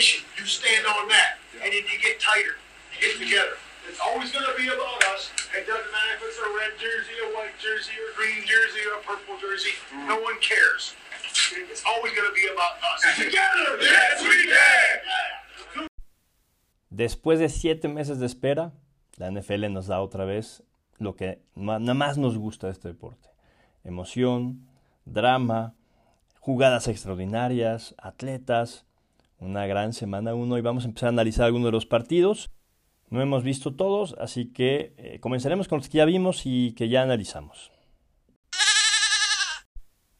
foundation. You stand on that, and then you get tighter. Get together. It's always going to be about us. It doesn't matter if it's a red jersey, a white jersey, a green jersey, or a purple jersey. No one cares. It's always going to be about us. Together, yes, we can. Después de siete meses de espera, la NFL nos da otra vez lo que nada más nos gusta de este deporte. Emoción, drama, jugadas extraordinarias, atletas, una gran semana uno y vamos a empezar a analizar algunos de los partidos. No hemos visto todos, así que eh, comenzaremos con los que ya vimos y que ya analizamos.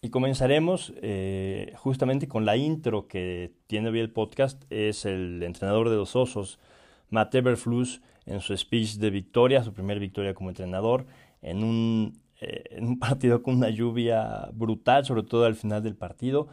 Y comenzaremos eh, justamente con la intro que tiene hoy el podcast. Es el entrenador de los Osos, Matt Eberflus, en su speech de victoria, su primera victoria como entrenador, en un, eh, en un partido con una lluvia brutal, sobre todo al final del partido.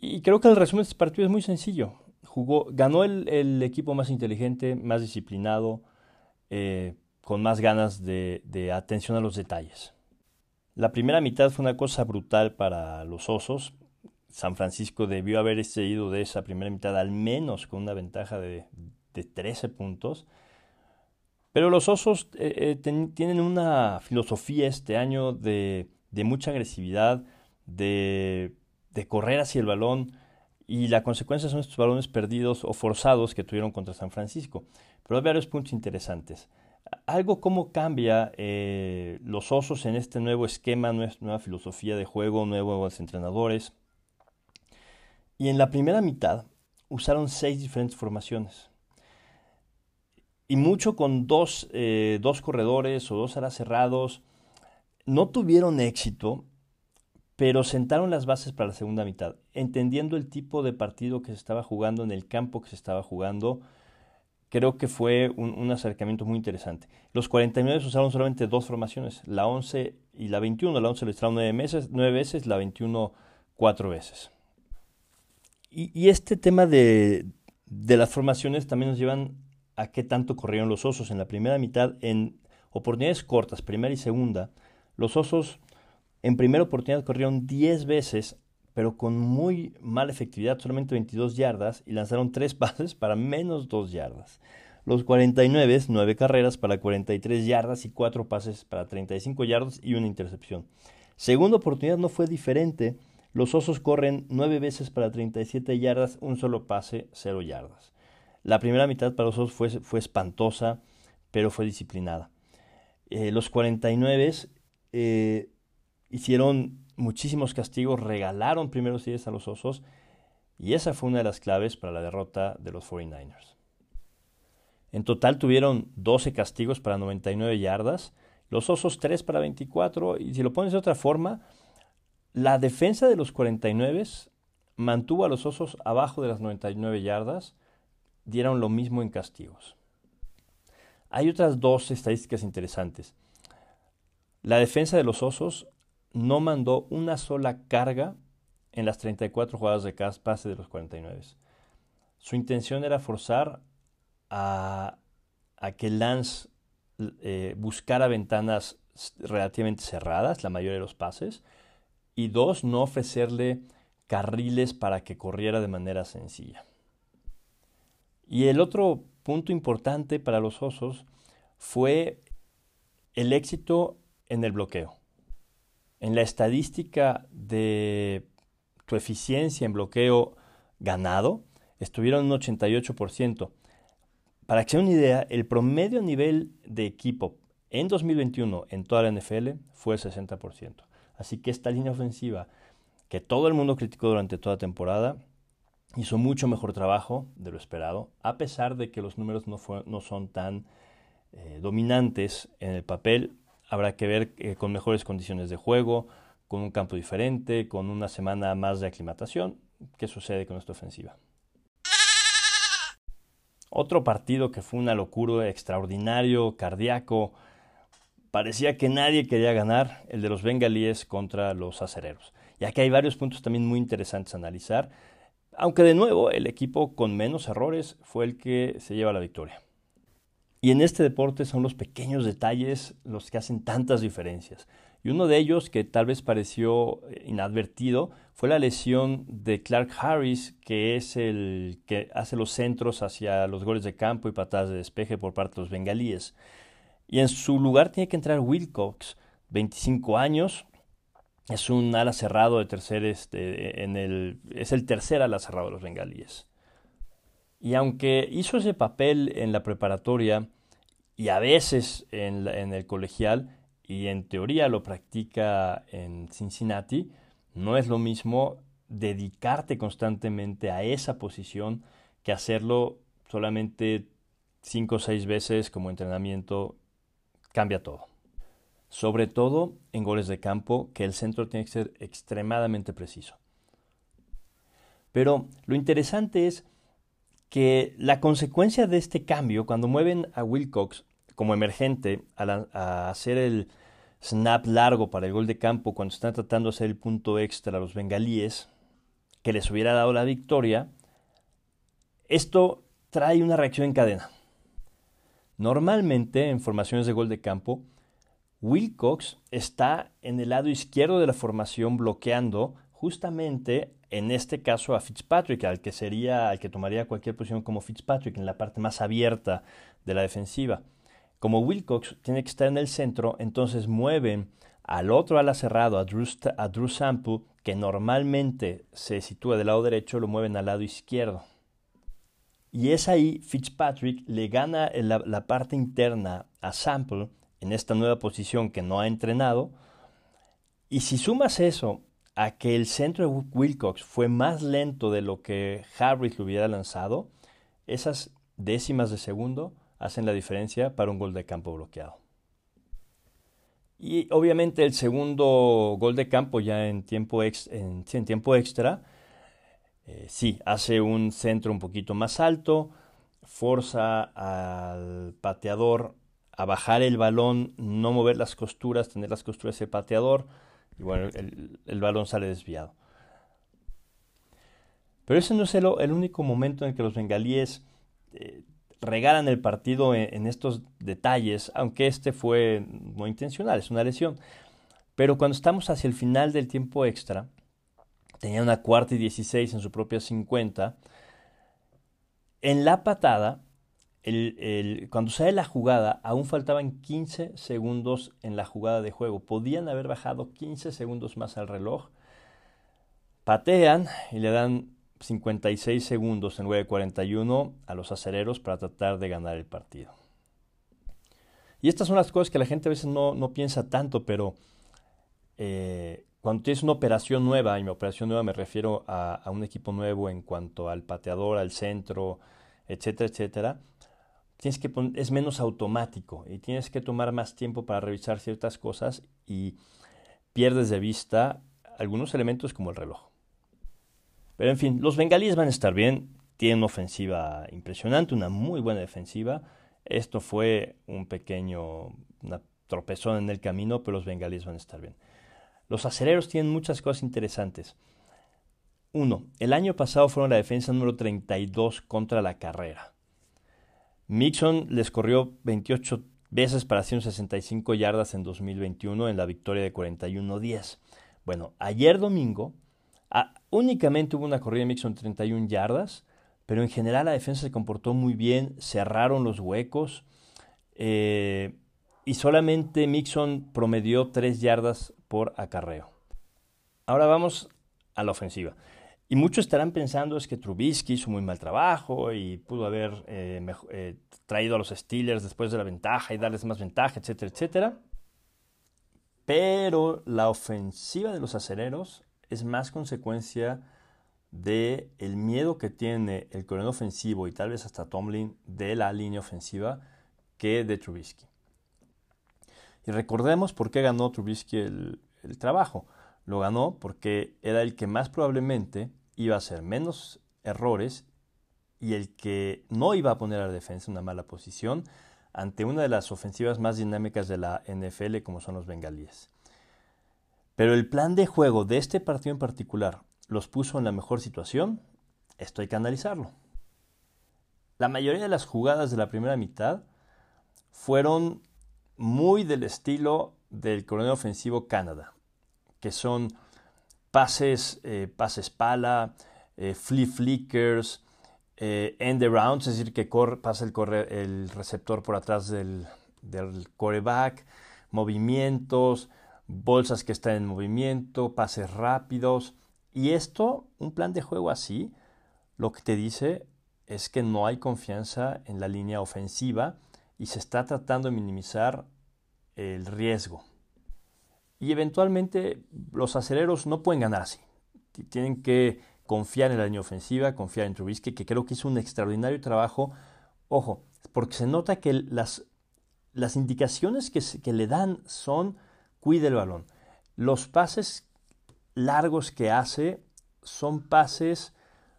Y creo que el resumen de este partido es muy sencillo. Jugó, ganó el, equipo más inteligente, más disciplinado, eh, con más ganas de, de atención a los detalles. La primera mitad fue una cosa brutal para los Osos. San Francisco debió haber ido de esa primera mitad al menos con una ventaja de, de 13 puntos. Pero los Osos eh, eh, tienen una filosofía este año de, de mucha agresividad, de, de, correr hacia el balón y la consecuencia son estos balones perdidos o forzados que tuvieron contra San Francisco. Pero hay varios puntos interesantes algo cómo cambia eh, los osos en este nuevo esquema, nueva filosofía de juego, nuevos entrenadores. Y en la primera mitad usaron seis diferentes formaciones. Y mucho con dos, eh, dos corredores o dos alas cerrados. No tuvieron éxito, pero sentaron las bases para la segunda mitad, entendiendo el tipo de partido que se estaba jugando en el campo que se estaba jugando creo que fue un, acercamiento muy interesante. Los 49 usaron solamente dos formaciones, la 11 y la 21. La 11 lo usaron nueve, nueve veces, la 21 cuatro veces. Y, este tema de, de, las formaciones también nos llevan a qué tanto corrieron los osos. En la primera mitad, en oportunidades cortas, primera y segunda, los osos en primera oportunidad corrieron 10 veces pero con muy mala efectividad, solamente 22 yardas, y lanzaron 3 pases para menos 2 yardas. Los 49, 9 carreras para 43 yardas y 4 pases para 35 yardas y una intercepción. Segunda oportunidad no fue diferente. Los Osos corren 9 veces para 37 yardas, un solo pase, 0 yardas. La primera mitad para los Osos fue, espantosa, pero fue disciplinada. Eh, los 49 eh, hicieron muchísimos castigos, regalaron primeros 10 a los Osos y esa fue una de las claves para la derrota de los 49ers. En total tuvieron 12 castigos para 99 yardas, los Osos 3 para 24 y si lo pones de otra forma, la defensa de los 49 mantuvo a los Osos abajo de las 99 yardas, dieron lo mismo en castigos. Hay otras dos estadísticas interesantes. La defensa de los Osos no mandó una sola carga en las 34 jugadas de pase de los 49. Su intención era forzar a, que Lance eh, buscara ventanas relativamente cerradas, la mayoría de los pases, y dos, no ofrecerle carriles para que corriera de manera sencilla. Y el otro punto importante para los osos fue el éxito en el bloqueo en la estadística de tu eficiencia en bloqueo ganado, estuvieron un 88%. Para que se una idea, el promedio nivel de equipo en 2021 en toda la NFL fue el 60%. Así que esta línea ofensiva que todo el mundo criticó durante toda la temporada hizo mucho mejor trabajo de lo esperado, a pesar de que los números no, no son tan eh, dominantes en el papel habrá que ver eh, con mejores condiciones de juego, con un campo diferente, con una semana más de aclimatación. ¿Qué sucede con esta ofensiva? Otro partido que fue una locura, extraordinario, cardíaco. Parecía que nadie quería ganar, el de los bengalíes contra los acereros. Y aquí hay varios puntos también muy interesantes a analizar, aunque de nuevo el equipo con menos errores fue el que se lleva la victoria. Y en este deporte son los pequeños detalles los que hacen tantas diferencias. Y uno de ellos, que tal vez pareció eh, inadvertido, fue la lesión de Clark Harris, que es el que hace los centros hacia los goles de campo y patadas de despeje por parte de los bengalíes. Y en su lugar tiene que entrar Wilcox, 25 años, es un ala cerrado de tercer, este, en el, es el tercer ala cerrado de los bengalíes. Y aunque hizo ese papel en la preparatoria y a veces en, el colegial, y en teoría lo practica en Cincinnati, no es lo mismo dedicarte constantemente a esa posición que hacerlo solamente cinco o seis veces como entrenamiento. Cambia todo. Sobre todo en goles de campo, que el centro tiene que ser extremadamente preciso. Pero lo interesante es que la consecuencia de este cambio, cuando mueven a Wilcox como emergente a, hacer el snap largo para el gol de campo cuando están tratando de hacer el punto extra a los bengalíes, que les hubiera dado la victoria, esto trae una reacción en cadena. Normalmente en formaciones de gol de campo, Wilcox está en el lado izquierdo de la formación bloqueando justamente en este caso a Fitzpatrick, al que sería, al que tomaría cualquier posición como Fitzpatrick, en la parte más abierta de la defensiva. Como Wilcox tiene que estar en el centro, entonces mueven al otro ala cerrado, a Drew, Sample, que normalmente se sitúa del lado derecho, lo mueven al lado izquierdo. Y es ahí Fitzpatrick le gana la, la parte interna a Sample en esta nueva posición que no ha entrenado. Y si sumas eso a que el centro de Wilcox fue más lento de lo que Harris lo hubiera lanzado, esas décimas de segundo hacen la diferencia para un gol de campo bloqueado. Y obviamente el segundo gol de campo ya en tiempo, en, tiempo extra, eh, sí, hace un centro un poquito más alto, forza al pateador a bajar el balón, no mover las costuras, tener las costuras del pateador, y bueno, el, balón sale desviado. Pero ese no es el, único momento en que los bengalíes eh, regalan el partido en, estos detalles, aunque este fue no intencional, es una lesión. Pero cuando estamos hacia el final del tiempo extra, tenía una cuarta y 16 en su propia 50, en la patada, cuando sale la jugada, aún faltaban 15 segundos en la jugada de juego. Podían haber bajado 15 segundos más al reloj. Patean y le dan 56 segundos en 9.41 a los acereros para tratar de ganar el partido. Y estas son las cosas que la gente a veces no, piensa tanto, pero eh, cuando tienes una operación nueva, y mi operación nueva me refiero a, un equipo nuevo en cuanto al pateador, al centro, etcétera, etcétera, tienes que es menos automático y tienes que tomar más tiempo para revisar ciertas cosas y pierdes de vista algunos elementos como el reloj. Pero en fin, los bengalíes van a estar bien. Tienen una ofensiva impresionante, una muy buena defensiva. Esto fue un pequeño tropezón en el camino, pero los bengalíes van a estar bien. Los acereros tienen muchas cosas interesantes. Uno, el año pasado fueron la defensa número 32 contra la carrera. Mixon les corrió 28 veces para 165 yardas en 2021 en la victoria de 41-10. Bueno, ayer domingo únicamente hubo una corrida de Mixon 31 yardas, pero en general la defensa se comportó muy bien, cerraron los huecos eh, y solamente Mixon promedió 3 yardas por acarreo. Ahora vamos a la ofensiva. Y muchos estarán pensando es que Trubisky hizo muy mal trabajo y pudo haber eh, eh, traído a los Steelers después de la ventaja y darles más ventaja, etcétera, etcétera. Pero la ofensiva de los aceleros es más consecuencia de miedo que tiene el coronel ofensivo y tal vez hasta Tomlin de la línea ofensiva que de Trubisky. Y recordemos por qué ganó Trubisky el trabajo. Lo ganó porque era el que más probablemente iba a hacer menos errores y el que no iba a poner a la defensa en una mala posición ante una de las ofensivas más dinámicas de la NFL como son los bengalíes. Pero el plan de juego de este partido en particular los puso en la mejor situación. Esto hay que analizarlo. La mayoría de las jugadas de la primera mitad fueron muy del estilo del coronel ofensivo Canadá, que son pases, eh, pases pala, eh, flip flickers, eh, end arounds, es decir, que pasa el, el receptor por atrás del, del coreback, movimientos, bolsas que están en movimiento, pases rápidos. Y esto, un plan de juego así, lo que te dice es que no hay confianza en la línea ofensiva y se está tratando de minimizar el riesgo. Y eventualmente los aceleros no pueden ganar así. Tienen que confiar en la línea ofensiva, confiar en Trubisky, que creo que hizo un extraordinario trabajo. Ojo, porque se nota que las, indicaciones que, que le dan son cuide el balón. Los pases largos que hace son pases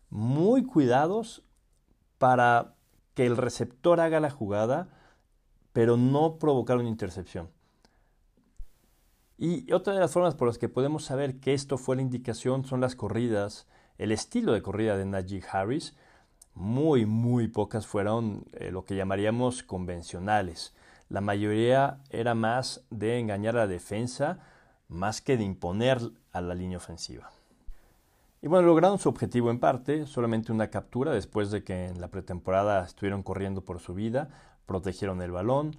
muy cuidados para que el receptor haga la jugada, pero no provocar una intercepción. Y otra de las formas por las que podemos saber que esto fue la indicación son las corridas, el estilo de corrida de Najee Harris. Muy, muy pocas fueron eh, lo que llamaríamos convencionales. La mayoría era más de engañar a la defensa, más que de imponer a la línea ofensiva. Y bueno, lograron su objetivo en parte, solamente una captura después de que en la pretemporada estuvieron corriendo por su vida, protegieron el balón,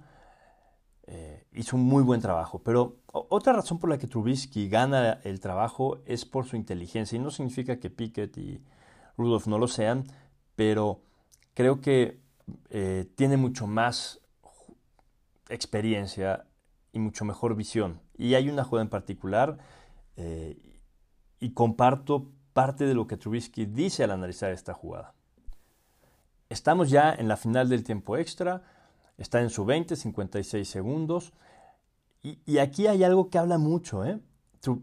eh, hizo un muy buen trabajo. Pero otra razón por la que Trubisky gana el trabajo es por su inteligencia. Y no significa que Pickett y Rudolph no lo sean, pero creo que eh, tiene mucho más experiencia y mucho mejor visión. Y hay una jugada en particular, eh, y comparto parte de lo que Trubisky dice al analizar esta jugada. Estamos ya en la final del tiempo extra, está en su 20, 56 segundos, y, aquí hay algo que habla mucho. ¿eh?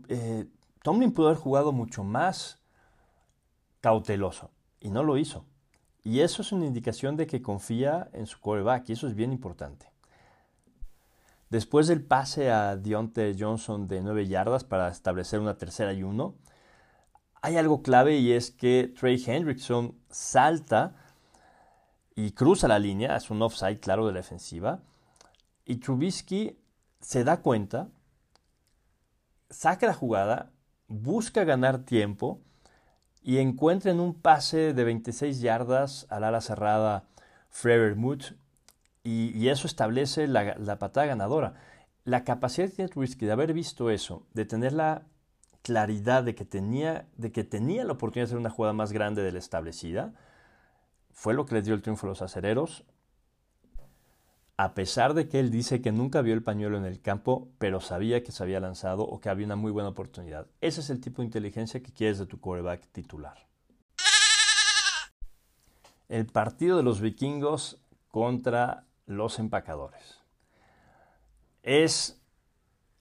¿eh? Tomlin pudo haber jugado mucho más cauteloso, y no lo hizo. Y eso es una indicación de que confía en su quarterback, y eso es bien importante. Después del pase a Deontay Johnson de 9 yardas para establecer una tercera y uno, hay algo clave y es que Trey Hendrickson salta y cruza la línea, es un offside claro de la defensiva, y Trubisky se da cuenta, saca la jugada, busca ganar tiempo y encuentra en un pase de 26 yardas al ala cerrada Frever Mood y, y, eso establece la, la patada ganadora. La capacidad de Trubisky de haber visto eso, de tener la claridad de que tenía, de que tenía la oportunidad de hacer una jugada más grande de la establecida, fue lo que les dio el triunfo a los acereros. A pesar de que él dice que nunca vio el pañuelo en el campo, pero sabía que se había lanzado o que había una muy buena oportunidad. Ese es el tipo de inteligencia que quieres de tu quarterback titular. El partido de los vikingos contra los empacadores. Es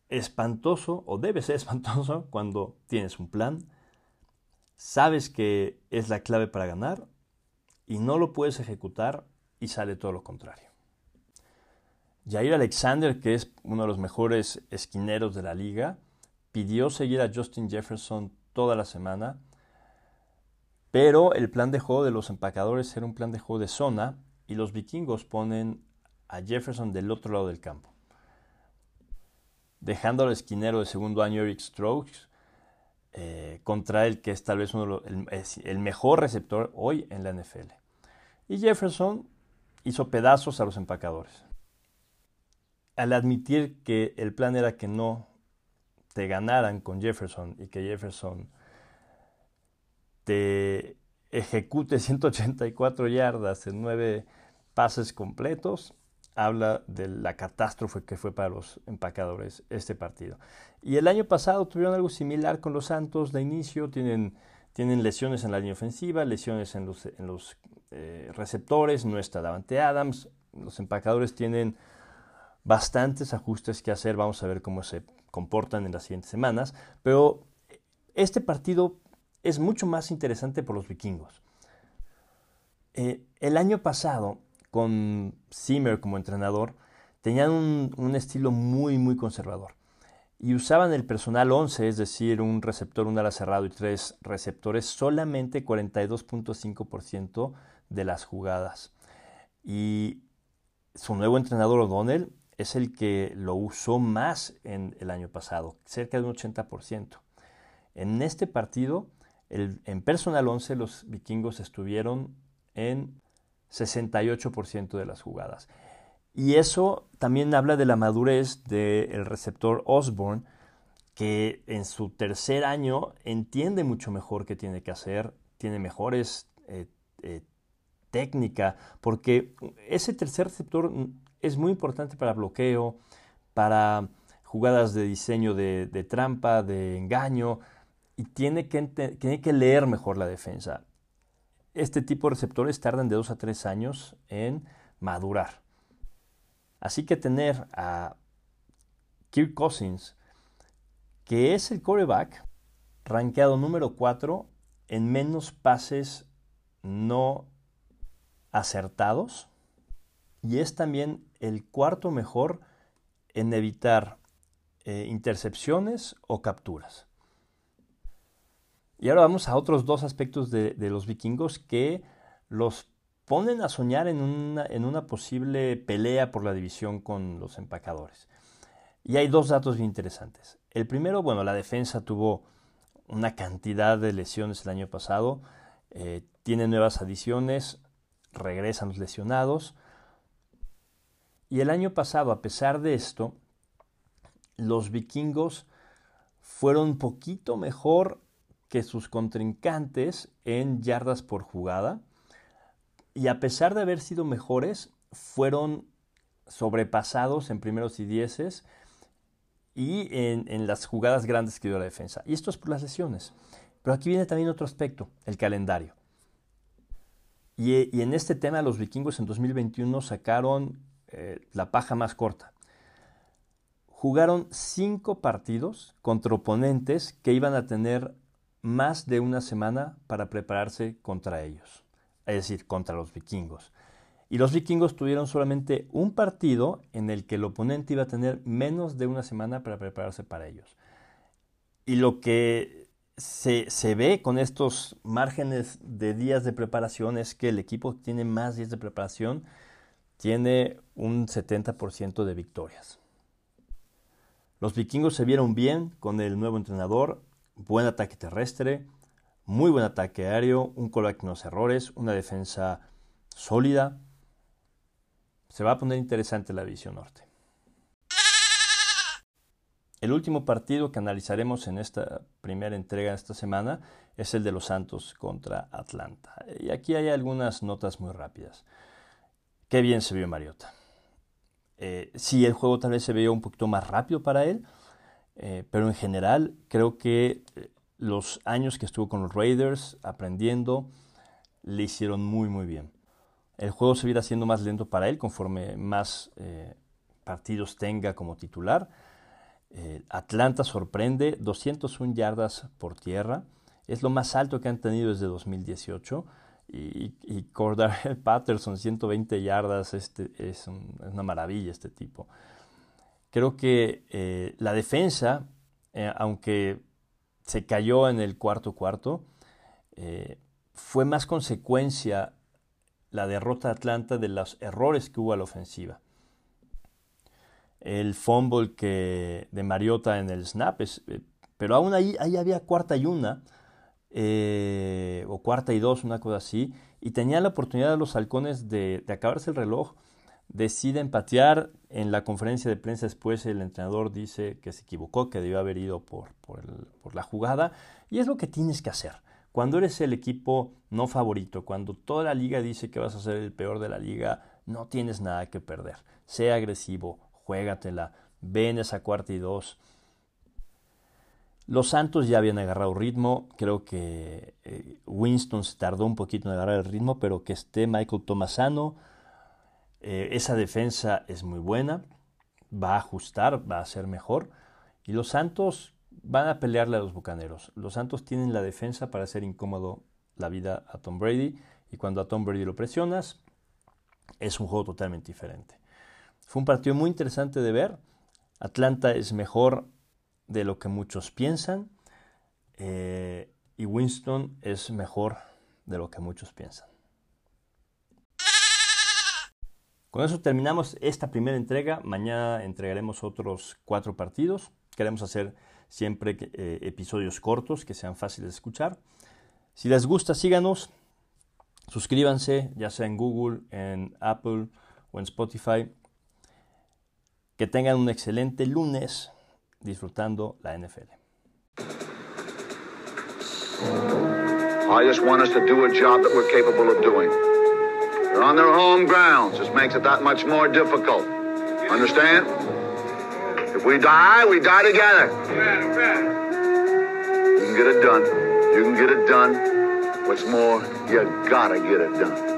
espantoso o debe ser espantoso cuando tienes un plan, sabes que es la clave para ganar y no lo puedes ejecutar y sale todo lo contrario. Jair Alexander, que es uno de los mejores esquineros de la liga, pidió seguir a Justin Jefferson toda la semana, pero el plan de juego de los empacadores era un plan de juego de zona y los vikingos ponen a Jefferson del otro lado del campo dejando al esquinero de segundo año Eric Strokes eh, contra el que es tal vez uno el, mejor receptor hoy en la NFL. Y Jefferson hizo pedazos a los empacadores. Al admitir que el plan era que no te ganaran con Jefferson y que Jefferson te ejecute 184 yardas en nueve pases completos, habla de la catástrofe que fue para los empacadores este partido. Y el año pasado tuvieron algo similar con los Santos de inicio, tienen, tienen lesiones en la línea ofensiva, lesiones en los, eh, receptores, no está Davante Adams, los empacadores tienen bastantes ajustes que hacer, vamos a ver cómo se comportan en las siguientes semanas, pero este partido es mucho más interesante por los vikingos. Eh, el año pasado con Zimmer como entrenador, tenían un, estilo muy, muy conservador. Y usaban el personal 11, es decir, un receptor, un ala cerrado y tres receptores, solamente 42.5% de las jugadas. Y su nuevo entrenador O'Donnell es el que lo usó más en el año pasado, cerca de un 80%. En este partido, en personal 11, los vikingos estuvieron en 68% de las jugadas. Y eso también habla de la madurez del receptor Osborne, que en su tercer año entiende mucho mejor qué tiene que hacer, tiene mejores eh, eh, técnica, porque ese tercer receptor es muy importante para bloqueo, para jugadas de diseño de, trampa, de engaño, y tiene que, tiene que leer mejor la defensa. Este tipo de receptores tardan de dos a tres años en madurar. Así que tener a Kirk Cousins, que es el coreback, rankeado número 4 en menos pases no acertados, y es también el cuarto mejor en evitar eh, intercepciones o capturas. Y ahora vamos a otros dos aspectos de, los vikingos que los ponen a soñar en una, en una, posible pelea por la división con los empacadores. Y hay dos datos bien interesantes. El primero, bueno, la defensa tuvo una cantidad de lesiones el año pasado, eh, tiene nuevas adiciones, regresan los lesionados. Y el año pasado, a pesar de esto, los vikingos fueron un poquito mejor que sus contrincantes en yardas por jugada. Y a pesar de haber sido mejores, fueron sobrepasados en primeros y dieces y en, las jugadas grandes que dio la defensa. Y esto es por las lesiones. Pero aquí viene también otro aspecto, el calendario. Y, y en este tema los vikingos en 2021 sacaron eh, la paja más corta. Jugaron cinco partidos contra oponentes que iban a tener más de una semana para prepararse contra ellos, es decir, contra los vikingos. Y los vikingos tuvieron solamente un partido en el que el oponente iba a tener menos de una semana para prepararse para ellos. Y lo que se, ve con estos márgenes de días de preparación es que el equipo tiene más días de preparación tiene un 70% de victorias. Los vikingos se vieron bien con el nuevo entrenador, buen ataque terrestre, muy buen ataque aéreo, un coreback con errores, una defensa sólida. Se va a poner interesante la división norte. El último partido que analizaremos en esta primera entrega de esta semana es el de los Santos contra Atlanta. Y aquí hay algunas notas muy rápidas. Qué bien se vio Mariota. Eh, sí, el juego tal vez se veía un poquito más rápido para él, eh, pero en general creo que eh, los años que estuvo con los Raiders aprendiendo le hicieron muy muy bien. El juego se irá haciendo más lento para él conforme más partidos tenga como titular. Atlanta sorprende, 201 yardas por tierra, es lo más alto que han tenido desde 2018 y, y Patterson, 120 yardas, este, es, una maravilla este tipo. Creo que eh, la defensa, eh, aunque se cayó en el cuarto cuarto, eh, fue más consecuencia la derrota de Atlanta de los errores que hubo a la ofensiva. El fumble que de Mariota en el snap, pero aún ahí, ahí había cuarta y una o cuarta y dos, una cosa así, y tenía la oportunidad de los halcones de, acabarse el reloj, deciden patear, en la conferencia de prensa después el entrenador dice que se equivocó, que debió haber ido por, por, la jugada, y es lo que tienes que hacer. Cuando eres el equipo no favorito, cuando toda la liga dice que vas a ser el peor de la liga, no tienes nada que perder. Sea agresivo, juégatela, ven esa cuarta y dos, los Santos ya habían agarrado ritmo, creo que eh, Winston se tardó un poquito en agarrar el ritmo, pero que esté Michael Tomasano, eh, esa defensa es muy buena, va a ajustar, va a ser mejor, y los Santos van a pelearle a los Bucaneros. Los Santos tienen la defensa para hacer incómodo la vida a Tom Brady, y cuando a Tom Brady lo presionas, es un juego totalmente diferente. Fue un partido muy interesante de ver. Atlanta es mejor de lo que muchos piensan eh, y Winston es mejor de lo que muchos piensan. Con eso terminamos esta primera entrega. Mañana entregaremos otros cuatro partidos. Queremos hacer siempre eh, episodios cortos que sean fáciles de escuchar. Si les gusta, síganos. Suscríbanse, ya sea en Google, en Apple o en Spotify. Que tengan un excelente lunes disfrutando la NFL. I just want us to do a job that we're capable of doing. They're on their home grounds. This makes it that much more difficult. Understand? If we die, we die together. You can get it done. You can get it done. What's more, you gotta get it done.